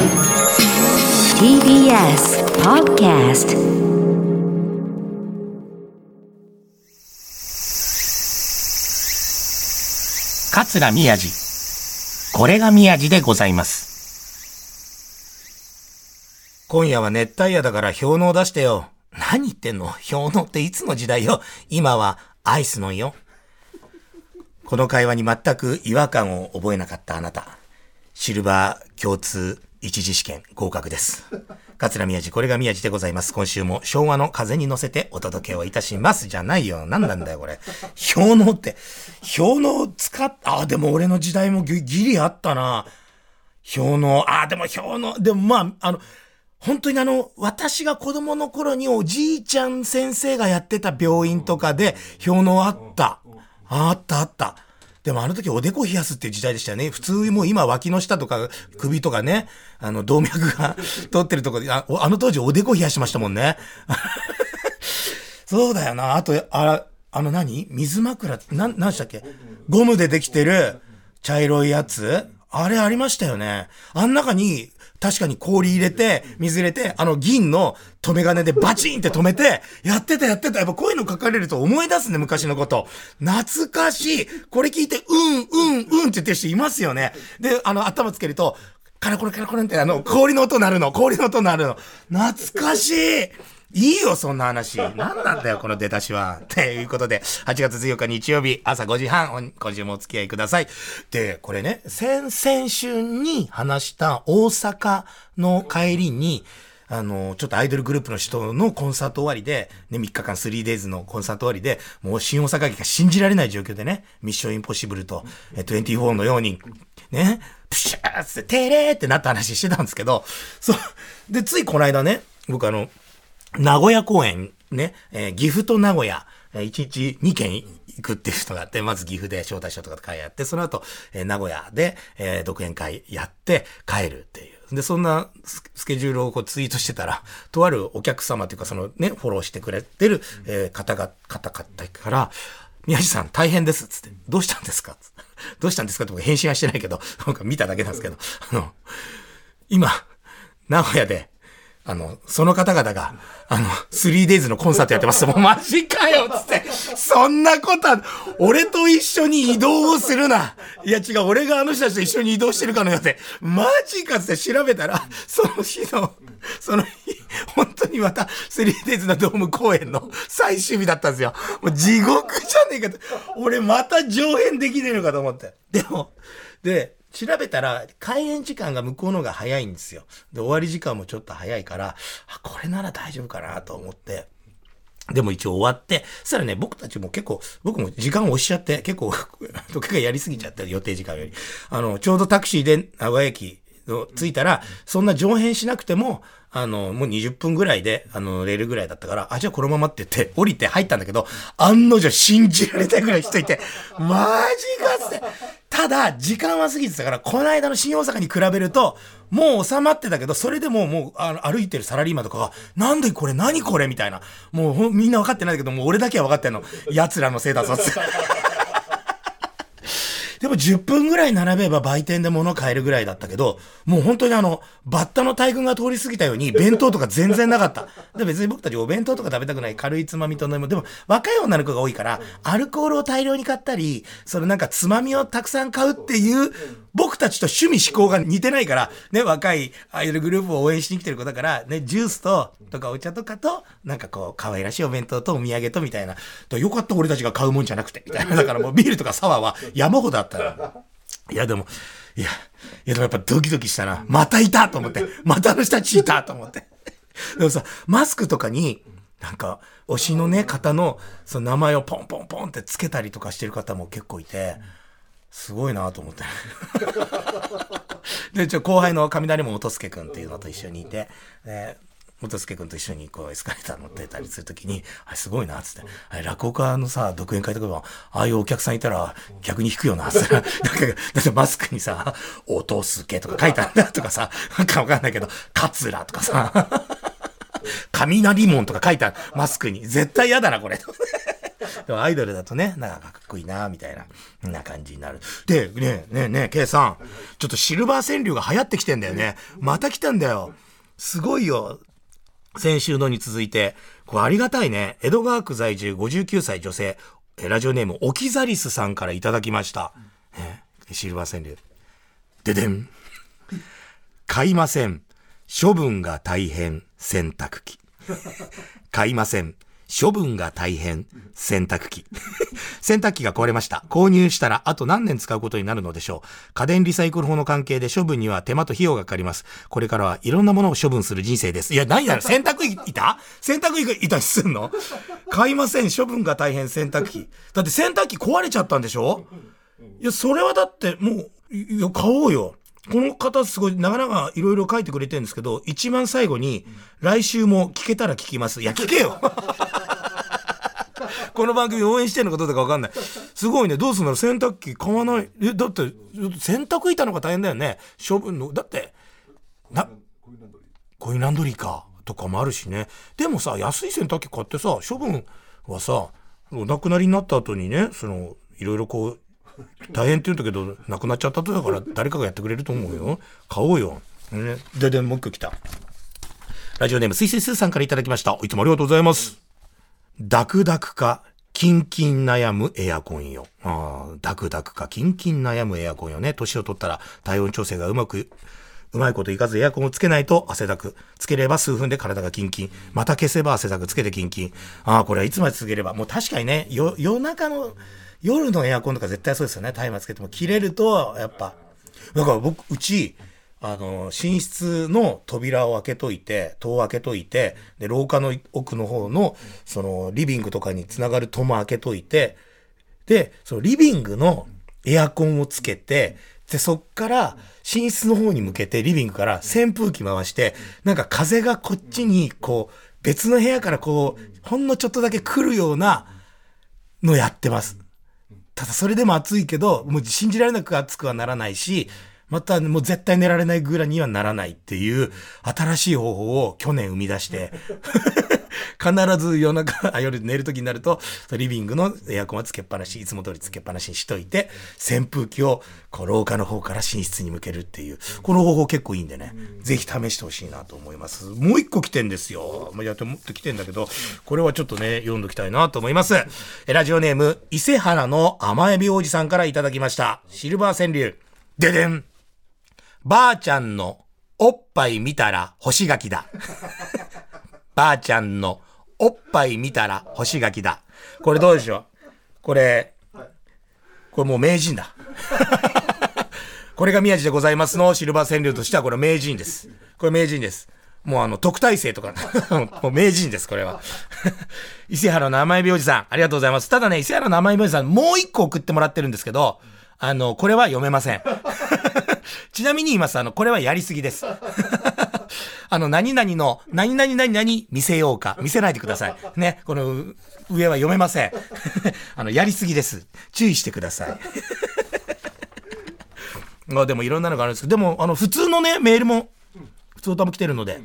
TBS Podcast 桂宮治。これが宮治でございます。今夜は熱帯夜だから氷の出してよ。何言ってんの？氷のっていつの時代よ？今はアイスのよ。この会話に全く違和感を覚えなかったあなた。シルバー共通一次試験合格です。桂宮治、これが宮治でございます。今週も昭和の風に乗せてお届けをいたします。じゃないよ。何なんだよ、これ。氷のって。氷の使っ、あ、でも俺の時代もギギリあったな。氷の、あ、でも氷の、でもまあ、あの、本当にあの、私が子供の頃におじいちゃん先生がやってた病院とかで氷のあった。あったあった。でもあの時おでこ冷やすっていう時代でしたよね。普通もう今脇の下とか首とかね、あの動脈が 通ってるとこで、ああの当時おでこ冷やしましたもんね。そうだよな。あと、あ、あの何？水枕、なん、なんしたっけ？ゴムでできてる茶色いやつ？あれありましたよね。あん中に、確かに氷入れて、水入れて、あの銀の止め金でバチンって止めて、やってたやってた。やっぱこういうの書かれると思い出すね、昔のこと。懐かしい。これ聞いて、うん、うん、うんって言ってる人いますよね。で、あの、頭つけると、カラコレカラコレってあの、氷の音鳴るの、氷の音鳴るの。懐かしいいいよ、そんな話。何なんだよ、この出だしは。ということで、8月14日日曜日、朝5時半、今週もお付き合いください。で、これね、先々週に話した大阪の帰りに、あの、ちょっとアイドルグループの人のコンサート終わりで、ね、3日間 3days のコンサート終わりで、もう新大阪駅が信じられない状況でね、ミッションインポッシブルと、え24のように、ね、プシャーって、てれーってなった話してたんですけど、そう、で、ついこの間ね、僕あの、名古屋公演ね、えー岐阜と名古屋、えー、1日2軒行くっていう人があって、まず岐阜で招待所とかで会やって、その後、えー名古屋で、えー独演会やって帰るっていう。で、そんなスケジュールをこうツイートしてたら、とあるお客様というか、そのね、フォローしてくれてる、えー方が、方々から、宮治さん大変ですっつって、どうしたんですか？どうしたんですかって僕返信はしてないけど、なんか見ただけなんですけど、あの、今、名古屋で、あの、その方々が、あの、3days のコンサートやってます。もうマジかよつって。そんなことは、俺と一緒に移動をするな。いや違う、俺があの人たちと一緒に移動してるかのようで、マジかつって調べたら、その日の、その日、本当にまた 3days のドーム公演の最終日だったんですよ。もう地獄じゃねえかと。俺また上演できねえのかと思って。でも、で、調べたら、開演時間が向こうのが早いんですよ。で、終わり時間もちょっと早いから、あ、これなら大丈夫かなと思って。でも一応終わって、そしたらね、僕たちも結構、僕も時間を押しちゃって、結構、時計がやりすぎちゃって、予定時間より。あの、ちょうどタクシーで名古屋駅の着いたら、そんな上辺しなくても、あの、もう20分ぐらいで、あの、レールぐらいだったから、あ、じゃあこのままって言って、降りて入ったんだけど、案の定信じられたぐらい人いて、マジかっつって。ただ、時間は過ぎてたから、この間の新大阪に比べると、もう収まってたけど、それでももう、あの、歩いてるサラリーマンとかが、なんでこれ何これみたいな。もう、みんな分かってないけど、もう俺だけは分かってんの。奴らのせいだぞ、つ。でも10分ぐらい並べば売店で物買えるぐらいだったけど、もう本当にあの、バッタの大群が通り過ぎたように、弁当とか全然なかった。で別に僕たちお弁当とか食べたくない軽いつまみと飲み物。でも若い女の子が多いから、アルコールを大量に買ったり、そのなんかつまみをたくさん買うっていう、僕たちと趣味思考が似てないから、ね、若いアイドルグループを応援しに来てる子だから、ね、ジュースと、とかお茶とかと、なんかこう、可愛らしいお弁当とお土産とみたいな。よかった俺たちが買うもんじゃなくて、みたいな。だからもうビールとかサワーは山ほどあったの。いやでも、いや、いやでもやっぱドキドキしたな。またいたと思って。またあの人たちいたと思って。でもさ、マスクとかに、なんか、推しのね、方の、その名前をポンポンポンってつけたりとかしてる方も結構いて、すごいなと思って。で、ちょ、後輩の雷も元助くんっていうのと一緒にいて、元助くんと一緒にこうエスカレーター乗ってたりするときに、あすごいな、つって。あ落語家のさ、独演会とかも、ああいうお客さんいたら逆に引くよな、つって。なんか、だってマスクにさ、音すけとか書いてあるんだとかさ、なんかわかんないけど、カツラとかさ、雷門とか書いてある、マスクに。絶対嫌だな、これ。でもアイドルだとね、なんかかっこいいな、みたいな、な感じになる。で、ねえ、ねえ、ねえ、ケイさん。ちょっとシルバー川柳が流行ってきてんだよね。また来たんだよ。すごいよ。先週のに続いて、これありがたいね。江戸川区在住59歳女性、ラジオネーム、オキザリスさんからいただきました。ね、シルバー川柳。ででん。買いません。処分が大変。洗濯機。買いません。処分が大変。洗濯機。洗濯機が壊れました。購入したらあと何年使うことになるのでしょう。家電リサイクル法の関係で処分には手間と費用がかかります。これからはいろんなものを処分する人生です。いや、何やろ 洗濯板洗濯板にすんの？買いません。処分が大変。洗濯機。だって洗濯機壊れちゃったんでしょ？いや、それはだってもう、いや、買おうよ。この方すごい、なかなかいろいろ書いてくれてるんですけど、一番最後に、来週も聞けたら聞きます。いや、聞けよ この番組応援してんのかどうかわかんない。すごいね。どうすんだろう洗濯機買わない。え、だって、洗濯板の方が大変だよね。処分の、だって、な、コインランドリーか。とかもあるしね。でもさ、安い洗濯機買ってさ、処分はさ、お亡くなりになった後にね、その、いろいろこう、大変って言うんだけど、亡くなっちゃったとだから誰かがやってくれると思うよ。買おうよ。ね、で、で、もう一個来た。ラジオネーム、すいすいすーさんからいただきました。いつもありがとうございます。ダクダクか、キンキン悩むエアコンよ。ああ、ダクダクか、キンキン悩むエアコンよね。年を取ったら体温調整がうまく、うまいこといかずエアコンをつけないと汗だく。つければ数分で体がキンキン。また消せば汗だく。つけてキンキン。ああ、これはいつまで続ければ。もう確かにね、夜中の、夜のエアコンとか絶対そうですよね。タイマーつけても切れると、やっぱ。だから僕、うち、あの、寝室の扉を開けといて、戸を開けといて、で、廊下の奥の方の、その、リビングとかにつながる戸も開けといて、で、そのリビングのエアコンをつけて、で、そっから寝室の方に向けてリビングから扇風機回して、なんか風がこっちに、こう、別の部屋からこう、ほんのちょっとだけ来るようなのやってます。ただそれでも暑いけど、もう信じられなく暑くはならないし、またもう絶対寝られないぐらいにはならないっていう新しい方法を去年生み出して 必ず夜中、あ夜寝る時になると、リビングのエアコンはつけっぱなし、いつも通りつけっぱなしにしといて、扇風機をこう廊下の方から寝室に向けるっていう、この方法結構いいんでね、ぜひ試してほしいなと思います。もう一個来てんですよ。ま、やってもっと来てんだけど、これはちょっとね、読んどきたいなと思います。ラジオネーム、伊勢原の甘エビ王子さんからいただきました。シルバー川柳。ででん。ばあちゃんのおっぱい見たら干し柿だ。ばあちゃんのおっぱい見たら干し柿だ。これどうでしょう？これ、これもう名人だ。これが宮地でございますのシルバー川柳としてはこれ名人です。これ名人です。もうあの、特待生とか、もう名人です、これは。伊勢原の甘エビおじさん、ありがとうございます。ただね、伊勢原の甘エビおじさん、もう一個送ってもらってるんですけど、あの、これは読めません。ちなみに言います。あの、これはやりすぎです。あの、何々の、何々何々見せようか。見せないでください。ね。この、上は読めません。あの、やりすぎです。注意してください。まあでもいろんなのがあるんですけど、でも、あの、普通のね、メールも、普通歌も来てるので、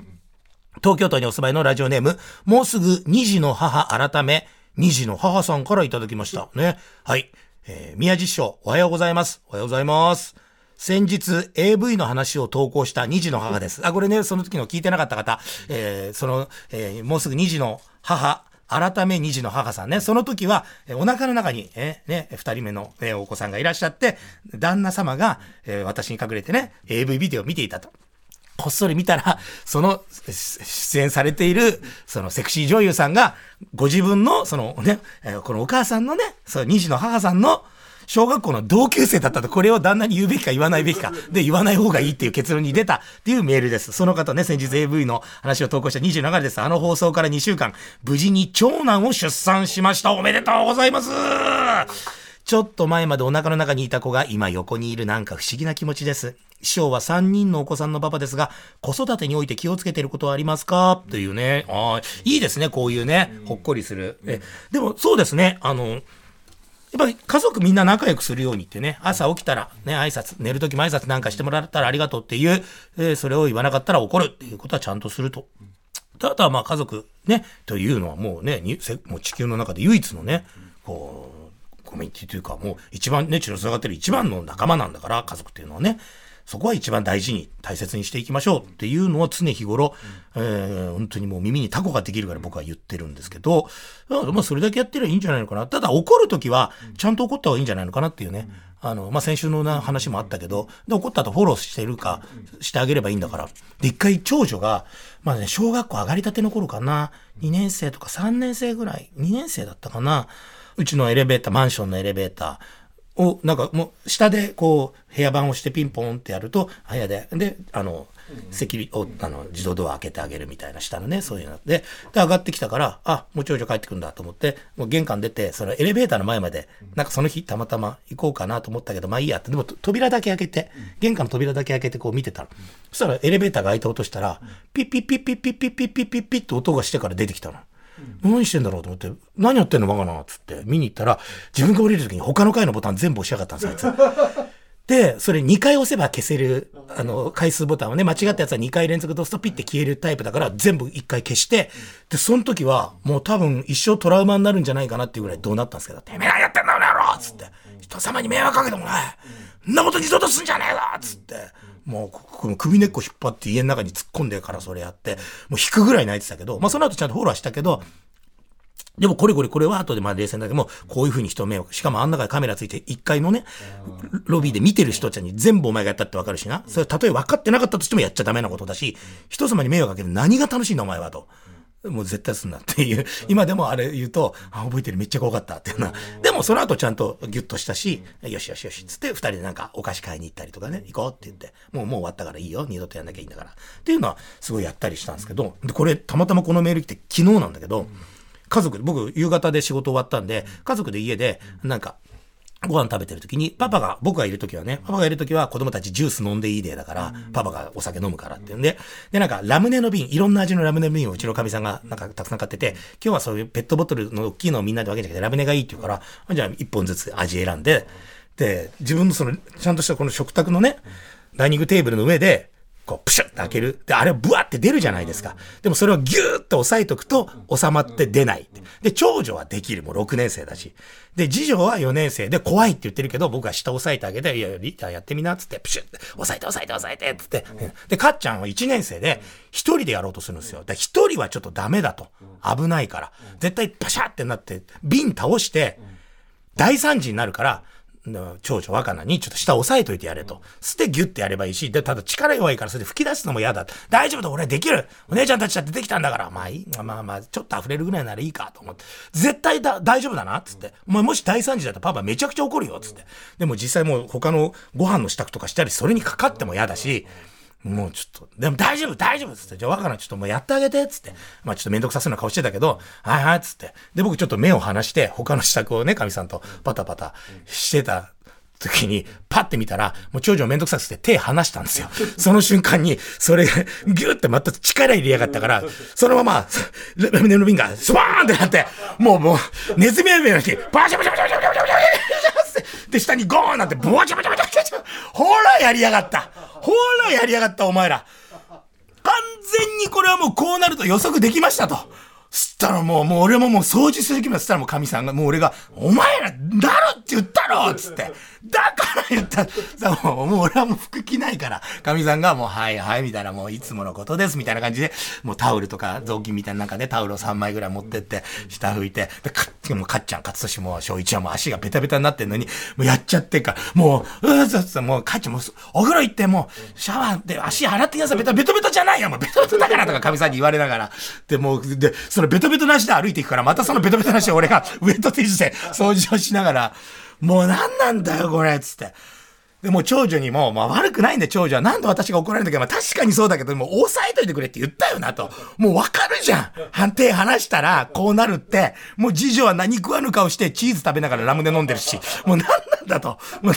東京都にお住まいのラジオネーム、もうすぐ2児の母改め、2児の母さんからいただきました。ね。はい。えー、宮地師匠、おはようございます。おはようございます。先日 AV の話を投稿した2児の母です。あ、これね、その時の聞いてなかった方、えー、その、えー、もうすぐ2児の母、改め2児の母さんね。その時は、えお腹の中に、えー、ね、二人目の、えお子さんがいらっしゃって、旦那様が、えー、私に隠れてね、AV ビデオを見ていたと。こっそり見たら、その、出演されている、そのセクシー女優さんが、ご自分の、そのね、このお母さんのね、その2児の母さんの、小学校の同級生だったと、これを旦那に言うべきか言わないべきか、で、言わない方がいいっていう結論に出たっていうメールです。その方ね、先日 AV の話を投稿した27日です。あの放送から2週間、無事に長男を出産しました。おめでとうございますちょっと前までお腹の中にいた子が今横にいるなんか不思議な気持ちです。師匠は3人のお子さんのパパですが、子育てにおいて気をつけてることはありますか？というね。ああ、いいですね、こういうね。ほっこりする。え、でもそうですね、あの、やっぱり家族みんな仲良くするようにってね、朝起きたらね、挨拶、寝るときも挨拶なんかしてもらったらありがとうっていう、えー、それを言わなかったら怒るっていうことはちゃんとすると。あとはまあ家族ね、というのはもうね、もう地球の中で唯一のね、こう、コミュニティというか、もう一番ね、血の繋がってる一番の仲間なんだから、家族っていうのはね。そこは一番大事に大切にしていきましょうっていうのを常日頃、えー、本当にもう耳にタコができるから僕は言ってるんですけど、まあそれだけやってればいいんじゃないのかな。ただ怒るときはちゃんと怒った方がいいんじゃないのかなっていうね。あの、まあ先週のな話もあったけど、で怒った後フォローしてるかしてあげればいいんだから。で、一回長女が、まあね、小学校上がりたての頃かな、2年生とか3年生ぐらい、2年生だったかな。うちのエレベーター、マンションのエレベーター、を、なんかもう、下でこう、部屋番をしてピンポンってやると、部屋で、で、あの、セキュリを、あの、自動ドア開けてあげるみたいな下のね、そういうので、で、上がってきたから、あ、もう長女帰ってくるんだと思って、もう玄関出て、そのエレベーターの前まで、なんかその日たまたま行こうかなと思ったけど、まあいいやって、でも扉だけ開けて、玄関の扉だけ開けてこう見てたの。そしたらエレベーターが開いた音したら、ピッピッピッピッピッピッピッピッピッピッって音がしてから出てきたの。何してんだろうと思って、何やってんのバカなっつって見に行ったら、自分が降りる時に他の階のボタン全部押しやがったんですよ、あいつ。で、それ2回押せば消せる、あの、回数ボタンをね、間違ったやつは2回連続で押すとピッて消えるタイプだから、全部1回消して、で、その時は、もう多分一生トラウマになるんじゃないかなっていうぐらいどうなったんですけど、てめえがやってんだ、この野郎つって、人様に迷惑かけてもない。んなこと二度とすんじゃねえぞつって、もう、首根っこ引っ張って家の中に突っ込んでからそれやって、もう引くぐらい泣いてたけど、まあその後ちゃんとフォローしたけど、でもこれこれこれは後でまあ冷静だけども、こういう風に人迷惑、しかもあん中でカメラついて1階のね、ロビーで見てる人たちに全部お前がやったってわかるしな。それたとえ分かってなかったとしてもやっちゃダメなことだし、人様に迷惑かける何が楽しいんだお前はと。もう絶対すんなっていう。今でもあれ言うと、あ、覚えてるめっちゃ怖かったっていうな。でもその後ちゃんとギュッとしたし、よしよしよしつって二人でなんかお菓子買いに行ったりとかね、行こうって言って、もうもう終わったからいいよ、二度とやんなきゃいいんだから。っていうのはすごいやったりしたんですけど、で、これたまたまこのメール来て昨日なんだけど、家族で、僕夕方で仕事終わったんで、家族で家でなんか、ご飯食べてる時に、パパが、僕がいる時はね、パパがいる時は子供たちジュース飲んでいいデーだから、パパがお酒飲むからっていうんで、で、なんかラムネの瓶、いろんな味のラムネの瓶をうちのかみさんがなんかたくさん買ってて、今日はそういうペットボトルの大きいのをみんなで分けてラムネがいいって言うから、じゃあ一本ずつ味選んで、で、自分のその、ちゃんとしたこの食卓のね、ダイニングテーブルの上で、こう、プシュッて開ける。で、あれブワって出るじゃないですか。でもそれをギューッと押さえとくと収まって出ない。で、長女はできる。もう6年生だし。で、次女は4年生で怖いって言ってるけど、僕は下押さえてあげて、いや、リーターやってみな、っつって、プシュッて、押さえて押さえて押さえて、つって。で、かっちゃんは1年生で、1人でやろうとするんですよ。で、1人はちょっとダメだと。危ないから。絶対パシャってなって、瓶倒して、大惨事になるから、長女若菜にちょっと下押さえといてやれと。捨てギュッてやればいいし、で、ただ力弱いからそれで吹き出すのも嫌だ。大丈夫だ、俺できるお姉ちゃんたちだってできたんだから、まあいい、まあまあ、ちょっと溢れるぐらいならいいかと思って。絶対だ、大丈夫だな、つって。お前もし大惨事だったらパパめちゃくちゃ怒るよ、つって。でも実際もう他のご飯の支度とかしたり、それにかかっても嫌だし、もうちょっと、でも大丈夫、大丈夫つって、じゃあ若菜ちょっともうやってあげて、つって。まあちょっとめんどくさそうな顔してたけど、はいはい、つって。で、僕ちょっと目を離して、他の支度をね、かみさんとパタパタしてた時に、パッて見たら、もう長女めんどくさくて手離したんですよ。その瞬間に、それ、ギュってまた力入れやがったから、そのまま、ラムネの瓶がスワーンってなって、もうもう、ネズミのように、バシャバシャバシャバシャバシャバシャで、下にゴーンなんて、ボチャボチャボチャボチャほらやりやがった。ほらやりやがったお前ら。完全にこれはもうこうなると予測できましたと。つったらもう、もう俺ももう掃除する気もつったらもう神さんが、もう俺が、お前ら、なるって言ったろ！つって。だから言った。さ、もう、もう俺はもう服着ないから、神さんがもう、はいはい、みたいな、もういつものことです、みたいな感じで、もうタオルとか雑巾みたいな中でタオルを3枚ぐらい持ってって、下拭いて、で、かっ、もうかっちゃん、かつとしも、小一はもう足がベタベタになってんのに、もうやっちゃってか、もう、うーそそもう、かっちゃんもう、お風呂行ってもう、シャワーで足洗ってください、ベタベタベタじゃないよ、もうベタベタだからとか神さんに言われながら、で、もう、で、そのベトベトなしで歩いていくから、またそのベトベトなしで俺がウェットティッシュで掃除をしながら、もう何なんだよ、これ、つって。でも長女にも、まあ悪くないんで長女は。なんで私が怒られるんだけど、まあ確かにそうだけど、もう抑えといてくれって言ったよなと。もうわかるじゃん。判定話したら、こうなるって、もう次女は何食わぬ顔してチーズ食べながらラムネ飲んでるし、もうなんなんだと。もう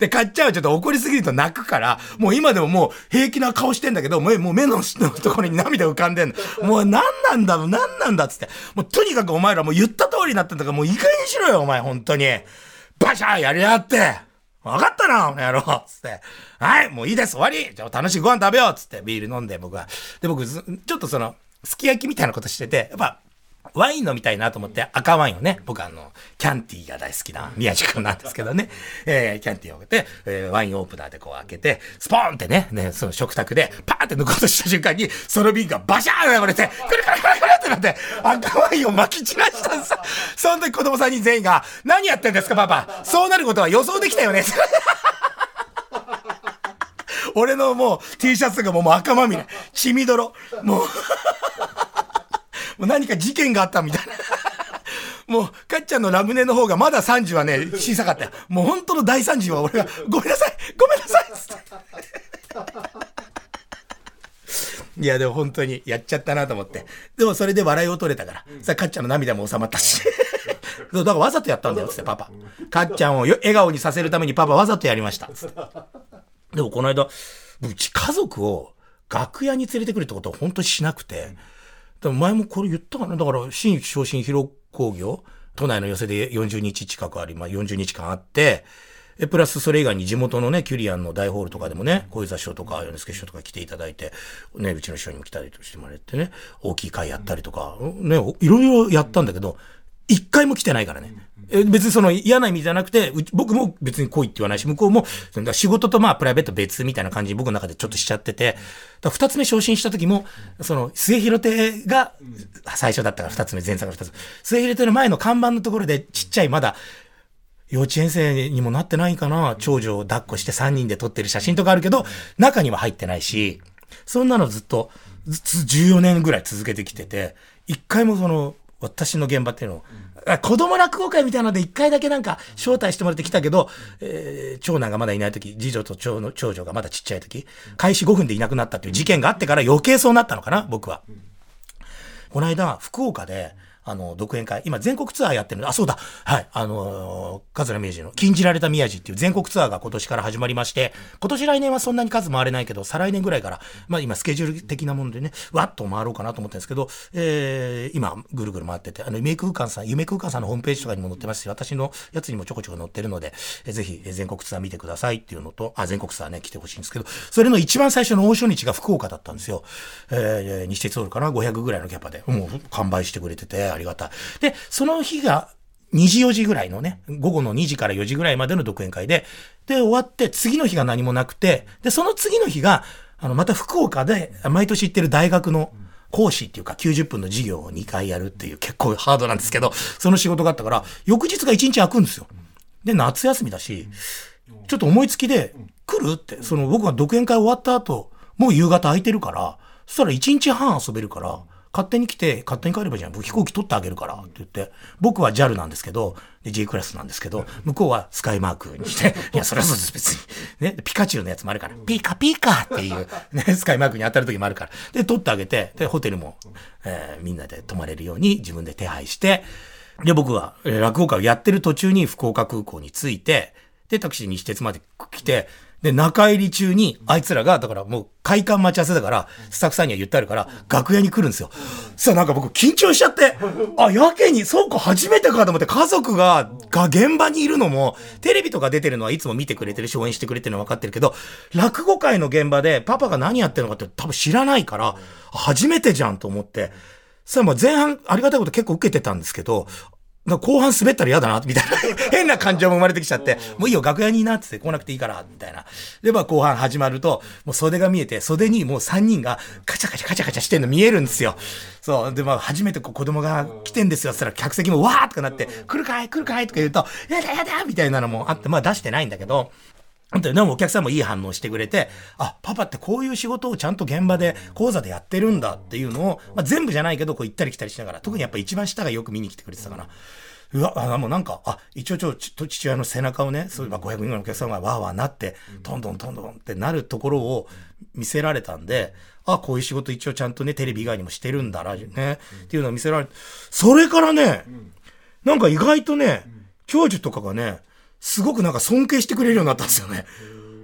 で、買っちゃうちょっと怒りすぎると泣くから、もう今でももう平気な顔してんだけど、もう目のところに涙浮かんでんの。もう何なんだろう、何なんだっつって。もうとにかくお前らもう言った通りになったんだから、もういい加減にしろよ、お前、本当に。バシャーやりやがって。わかったな、この野郎つって。はい、もういいです、終わりじゃあ楽しいご飯食べようつってビール飲んで僕は。で、僕、ちょっとその、すき焼きみたいなことしてて、やっぱ、ワイン飲みたいなと思って赤ワインをね、僕あの、キャンティーが大好きな 宮地君なんですけどね、えー、キャンティーを開けて、えー、ワインオープナーでこう開けて、スポーンってね、ね、その食卓でパーンって抜こうとした瞬間に、その瓶がバシャーン流れて、くるくるくるくるってなって、赤ワインを撒き散らしたんさ。その時子供3人全員が、何やってんですかパパそうなることは予想できたよね 俺のもう T シャツがもう赤まみれ。血みどろ。もうもう何か事件があったみたいな。もう、かっちゃんのラムネの方がまだ30はね、小さかったよ。もう本当の大惨事は俺が、ごめんなさいごめんなさいつって。いや、でも本当にやっちゃったなと思って。でもそれで笑いを取れたから。さ、かっちゃんの涙も収まったし。だからわざとやったんだよ、つって、パパ。かっちゃんを笑顔にさせるためにパパわざとやりました。つって。でもこの間、うち家族を楽屋に連れてくるってことは本当にしなくて、でも前もこれ言ったかなだから、新規昇進広工業、都内の寄せで40日近くあり、まあ、40日間あって、え、プラスそれ以外に地元のね、キュリアンの大ホールとかでもね、小遊三師匠とか、米助師匠とか来ていただいて、ね、うちの師匠にも来たりしてもらってね、大きい会やったりとか、ね、いろいろやったんだけど、一回も来てないからね。別にその嫌な意味じゃなくて、僕も別に来いって言わないし、向こうも、仕事とまあプライベート別みたいな感じに僕の中でちょっとしちゃってて、二つ目昇進した時も、その、末広亭が最初だったから二つ目、前作の二つ。末広亭の前の看板のところでちっちゃいまだ、幼稚園生にもなってないかな、長女を抱っこして3人で撮ってる写真とかあるけど、中には入ってないし、そんなのずっと、14年ぐらい続けてきてて、一回もその、私の現場っていうのを、子供落語会みたいなので一回だけなんか招待してもらってきたけど、えー、長男がまだいない時、次女と長の長女がまだちっちゃい時、開始5分でいなくなったっていう事件があってから余計そうなったのかな、僕は。この間、福岡で、あの、独演会、今全国ツアーやってるあ、そうだ、はい、あのー、桂宮治の、禁じられた宮治っていう全国ツアーが今年から始まりまして、今年来年はそんなに数回れないけど、再来年ぐらいから、まあ今スケジュール的なものでね、わっと回ろうかなと思ってるんですけど、えー、今、ぐるぐる回ってて、あの、夢空間さん、夢空間さんのホームページとかにも載ってますし、私のやつにもちょこちょこ載ってるので、えー、ぜひ、全国ツアー見てくださいっていうのと、あ、全国ツアーね、来てほしいんですけど、それの一番最初の大初日が福岡だったんですよ。えー、西鉄ホールかな、500ぐらいのキャパで、もう完売してくれてて、りがたい。で、その日が2時4時ぐらいのね、午後の2時から4時ぐらいまでの独演会で、で、終わって次の日が何もなくて、で、その次の日が、あの、また福岡で毎年行ってる大学の講師っていうか90分の授業を2回やるっていう結構ハードなんですけど、その仕事があったから、翌日が1日空くんですよ。で、夏休みだし、ちょっと思いつきで、来るって、その僕が独演会終わった後、もう夕方空いてるから、そしたら1日半遊べるから、勝手に来て、勝手に帰ればいいじゃん。僕飛行機取ってあげるから。って言って、僕は JAL なんですけど、で J クラスなんですけど、向こうはスカイマークにして、いや、それはそうです、別に。ね、ピカチュウのやつもあるから、ピカピカっていう、ね、スカイマークに当たる時もあるから。で、取ってあげて、で、ホテルも、えー、みんなで泊まれるように自分で手配して、で、僕は、落語会をやってる途中に福岡空港に着いて、で、タクシーに西鉄まで来て、で、中入り中に、あいつらが、だからもう、会館待ち合わせだから、スタッフさんには言ってあるから、楽屋に来るんですよ。さあなんか僕緊張しちゃって、あ、やけに、そうか、初めてかと思って、家族が、が現場にいるのも、テレビとか出てるのはいつも見てくれてるし、応援してくれてるのは分かってるけど、落語会の現場で、パパが何やってるのかって多分知らないから、初めてじゃんと思って、さあも前半、ありがたいこと結構受けてたんですけど、後半滑ったら嫌だな、みたいな 変な感情も生まれてきちゃって、もういいよ、楽屋にいなって来なくていいから、みたいな。で、まあ後半始まると、もう袖が見えて、袖にもう3人がカチャカチャカチャカチャしてんの見えるんですよ。そう。で、まあ初めてこう子供が来てんですよ、つったら客席もわーとかなって、来るかい来るかいとか言うと、やだやだみたいなのもあって、まあ出してないんだけど、でもお客さんもいい反応してくれて、あ、パパってこういう仕事をちゃんと現場で講座でやってるんだっていうのを、まあ、全部じゃないけど、こう行ったり来たりしながら、特にやっぱ一番下がよく見に来てくれてたかな。うわ、あ、もうなんか、あ、一応ちょ、父親の背中をね、そういえば500人ぐらいのお客さんがわーわーなって、トントントントンってなるところを見せられたんで、あ、こういう仕事一応ちゃんとね、テレビ以外にもしてるんだな、ね、っていうのを見せられて、それからね、なんか意外とね、教授とかがね、すごくなんか尊敬してくれるようになったんですよね。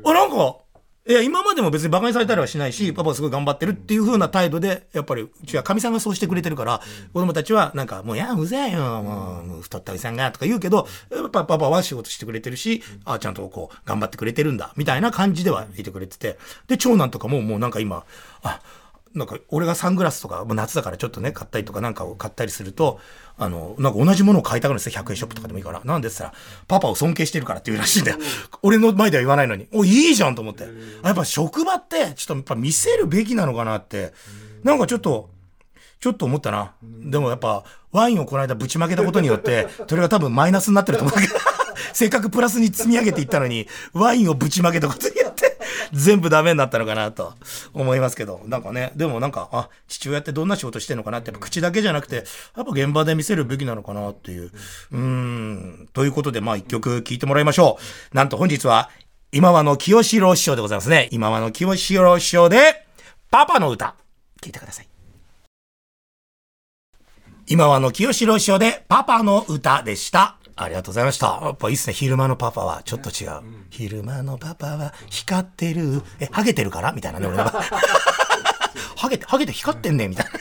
あ、なんか、いや、今までも別に馬鹿にされたりはしないし、パパすごい頑張ってるっていう風な態度で、やっぱり、うちは神さんがそうしてくれてるから、子供たちはなんか、もう、いや、うぜえよ、もう、太ったおじさんが、とか言うけど、やっぱパパは仕事してくれてるし、あちゃんとこう、頑張ってくれてるんだ、みたいな感じではいてくれてて、で、長男とかももうなんか今、あ、なんか、俺がサングラスとか、夏だからちょっとね、買ったりとかなんかを買ったりすると、あの、なんか同じものを買いたがるんですよ。100円ショップとかでもいいから。なんでって言ったら、パパを尊敬してるからって言うらしいんだよ。俺の前では言わないのに。お、いいじゃんと思って。あやっぱ職場って、ちょっとやっぱ見せるべきなのかなって。なんかちょっと、ちょっと思ったな。でもやっぱ、ワインをこの間ぶちまけたことによって、それが多分マイナスになってると思うけど、せっかくプラスに積み上げていったのに、ワインをぶちまけたことによって、全部ダメになったのかなと思いますけど、なんかね、でもなんか、あ、父親ってどんな仕事してんのかなって、口だけじゃなくて、やっぱ現場で見せるべきなのかなっていう。うん、ということで、まあ一曲聴いてもらいましょう。なんと本日は、今和の清志郎師匠でございますね。今和の清志郎師匠で、パパの歌。聴いてください。今はの清志郎師匠でパパの歌でした。ありがとうございました。やっぱいいっすね。昼間のパパはちょっと違う。昼間のパパは光ってる。え、ハゲてるから？みたいなね、俺は。ハゲて、ハゲて光ってんねみたいな。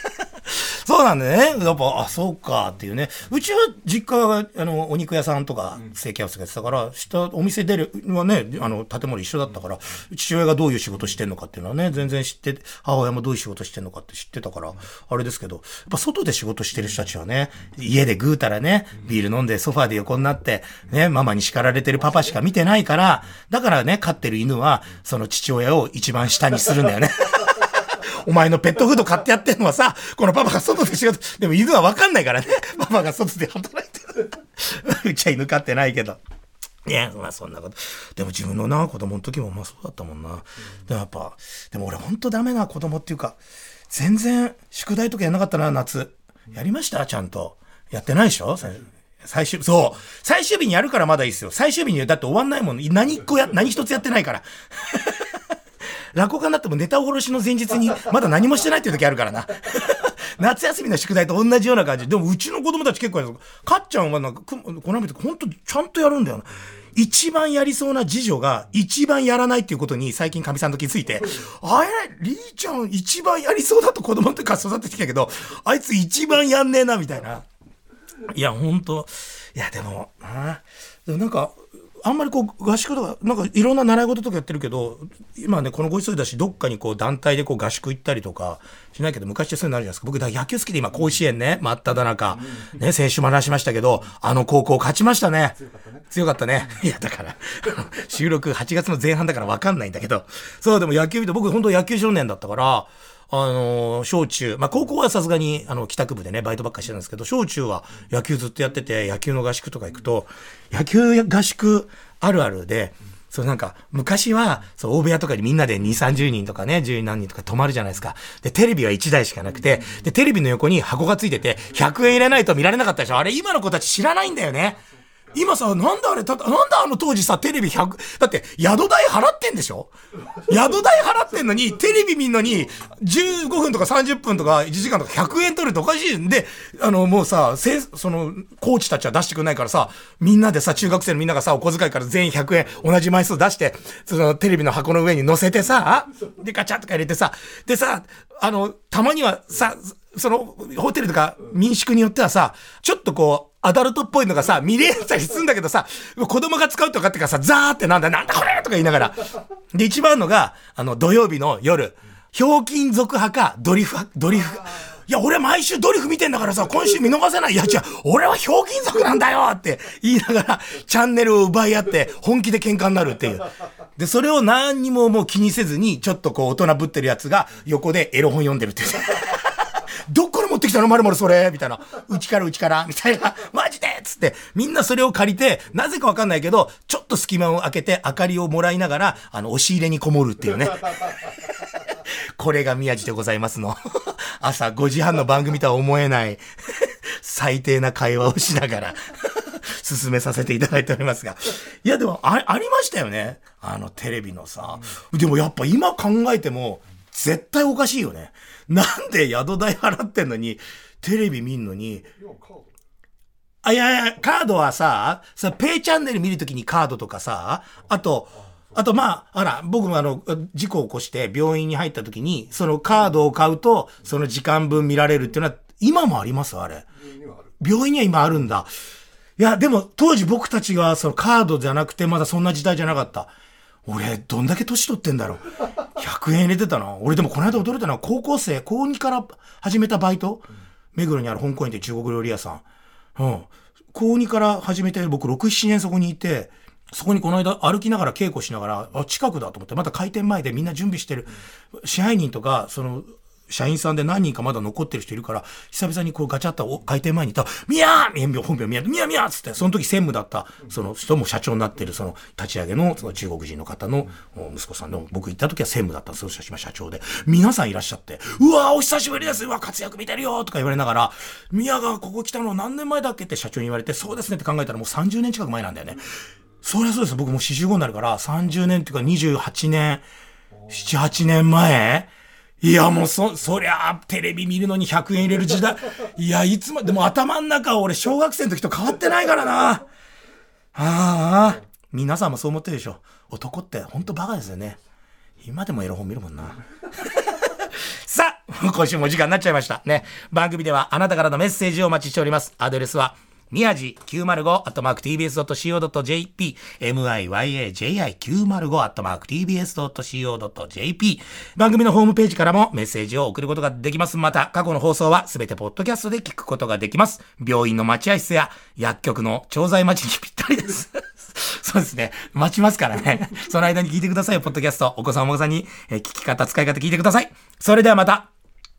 そうなんでね。やっぱ、あ、そうかっていうね。うちは実家が、あの、お肉屋さんとか、ステーキハウスがやってたから、下、お店出るのはね、あの、建物一緒だったから、父親がどういう仕事してんのかっていうのはね、全然知って、母親もどういう仕事してんのかって知ってたから、あれですけど、やっぱ外で仕事してる人たちはね、家でぐうたらね、ビール飲んでソファーで横になって、ね、ママに叱られてるパパしか見てないから、だからね、飼ってる犬は、その父親を一番下にするんだよね。お前のペットフード買ってやってんのはさ、このパパが外で仕事、でも犬はわかんないからね。パパが外で働いてる。うちは犬飼ってないけど。いや、まあそんなこと。でも自分のな、子供の時もまあそうだったもんな。でもやっぱ、でも俺ほんとダメな子供っていうか、全然宿題とかやんなかったな、夏。やりました？ちゃんと。やってないでしょ？最最終、そう。最終日にやるからまだいいですよ。最終日にだって終わんないもん。何一個や、何一つやってないから。落語家になってもネタおろしの前日に まだ何もしてないっていう時あるからな。夏休みの宿題と同じような感じ。でもうちの子供たち結構やる。かっちゃんはなんか、くこの間ほんとちゃんとやるんだよな。一番やりそうな次女が一番やらないっていうことに最近かみさんと気づいて、あれ、りーちゃん一番やりそうだと子供の時から育ててきたけど、あいつ一番やんねえな、みたいな。いや、ほんと。いや、でも、なでもなんか、あんまりこう合宿とか、なんかいろんな習い事とかやってるけど、今ね、このご時世だし、どっかにこう団体でこう合宿行ったりとかしないけど、昔ってそういうのあるじゃないですか。僕、だ野球好きで今、甲子園ね、真っ只中、ね、先週も話しましたけど、あの高校勝ちましたね。強かったね。いや、だから、収録8月の前半だから分かんないんだけど、そう、でも野球見て、僕本当野球少年だったから、あの小中、まあ、高校はさすがに、あの、帰宅部でね、バイトばっかしてたんですけど、小中は野球ずっとやってて、野球の合宿とか行くと、野球合宿あるあるで、そうなんか、昔は、そう、大部屋とかにみんなで2、30人とかね、10何人とか泊まるじゃないですか。で、テレビは1台しかなくて、で、テレビの横に箱がついてて、100円入れないと見られなかったでしょ。あれ、今の子たち知らないんだよね。今さ、なんだあれ、た、なんだあの当時さ、テレビ100、だって、宿代払ってんでしょ？宿代払ってんのに、テレビ見んのに、15分とか30分とか1時間とか100円取るっておかしいん。で、あの、もうさ、せその、コーチたちは出してくれないからさ、みんなでさ、中学生のみんながさ、お小遣いから全員100円、同じ枚数出して、その、テレビの箱の上に乗せてさ、で、ガチャッとか入れてさ、でさ、あの、たまにはさ、その、ホテルとか民宿によってはさ、ちょっとこう、アダルトっぽいのがさ、見れたりすんだけどさ、子供が使うとかってかさ、ザーってなんだ、なんだこれとか言いながら。で、一番のが、あの、土曜日の夜、ひょうきん族派か、ドリフ派、ドリフ。いや、俺毎週ドリフ見てんだからさ、今週見逃せない。いや、違う、俺はひょうきん族なんだよって言いながら、チャンネルを奪い合って、本気で喧嘩になるっていう。で、それを何にももう気にせずに、ちょっとこう、大人ぶってるやつが、横でエロ本読んでるっていう。どっから持ってきたのまるまるそれみたいな。うちからうちからみたいな。マジでっつって、みんなそれを借りて、なぜかわかんないけど、ちょっと隙間を開けて明かりをもらいながら、あの、押し入れにこもるっていうね。これが宮地でございますの。朝5時半の番組とは思えない、最低な会話をしながら、進めさせていただいておりますが。いや、でも、あ、ありましたよね。あの、テレビのさ。でもやっぱ今考えても、絶対おかしいよね。なんで宿代払ってんのに、テレビ見んのに、あ、いやいや、カードはさ、さ、ペイチャンネル見るときにカードとかさ、あと、あとまあ、あら、僕もあの、事故を起こして病院に入ったときに、そのカードを買うと、その時間分見られるっていうのは、今もありますあれ。病院には今あるんだ。いや、でも当時僕たちがそのカードじゃなくて、まだそんな時代じゃなかった。俺、どんだけ年取ってんだろう。100円入れてたな。俺でもこの間驚いたのは、高校生、高2から始めたバイト、目黒にある香港にて中国料理屋さん。うん。高2から始めて、僕6、7年そこにいて、そこにこの間歩きながら稽古しながら、あ、近くだと思って、また開店前でみんな準備してる。支配人とか、その、社員さんで何人かまだ残ってる人いるから、久々にこうガチャッと開店前にいたら、みやー本名みやみやみやつって、その時専務だった、その人も社長になってる、その立ち上げのその中国人の方の息子さんでも、僕行った時は専務だったんですよ、社長で。皆さんいらっしゃって、うわーお久しぶりですうわ活躍見てるよとか言われながら、宮がここ来たの何年前だっけって社長に言われて、そうですねって考えたらもう30年近く前なんだよね。そりゃそうです。僕もう45になるから、30年っていうか28年、7、8年前いや、もうそ、そりゃテレビ見るのに100円入れる時代。いや、いつも、でも頭ん中は俺、小学生の時と変わってないからな。ああ、皆さんもそう思ってるでしょ。男ってほんとバカですよね。今でもエロ本見るもんな。さあ、今週も時間になっちゃいました。ね。番組ではあなたからのメッセージをお待ちしております。アドレスは、宮地905アットマーク tbs.co.jp myaji905 アットマーク tbs.co.jp 番組のホームページからもメッセージを送ることができます。また、過去の放送はすべてポッドキャストで聞くことができます。病院の待合室や薬局の調剤待ちにぴったりです。そうですね。待ちますからね。その間に聞いてください、ポッドキャスト。お子さんお孫さんに、え聞き方、使い方聞いてください。それではまた。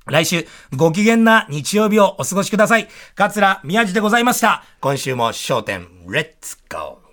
来週、ご機嫌な日曜日をお過ごしください。桂宮治でございました。今週も焦点、レッツゴー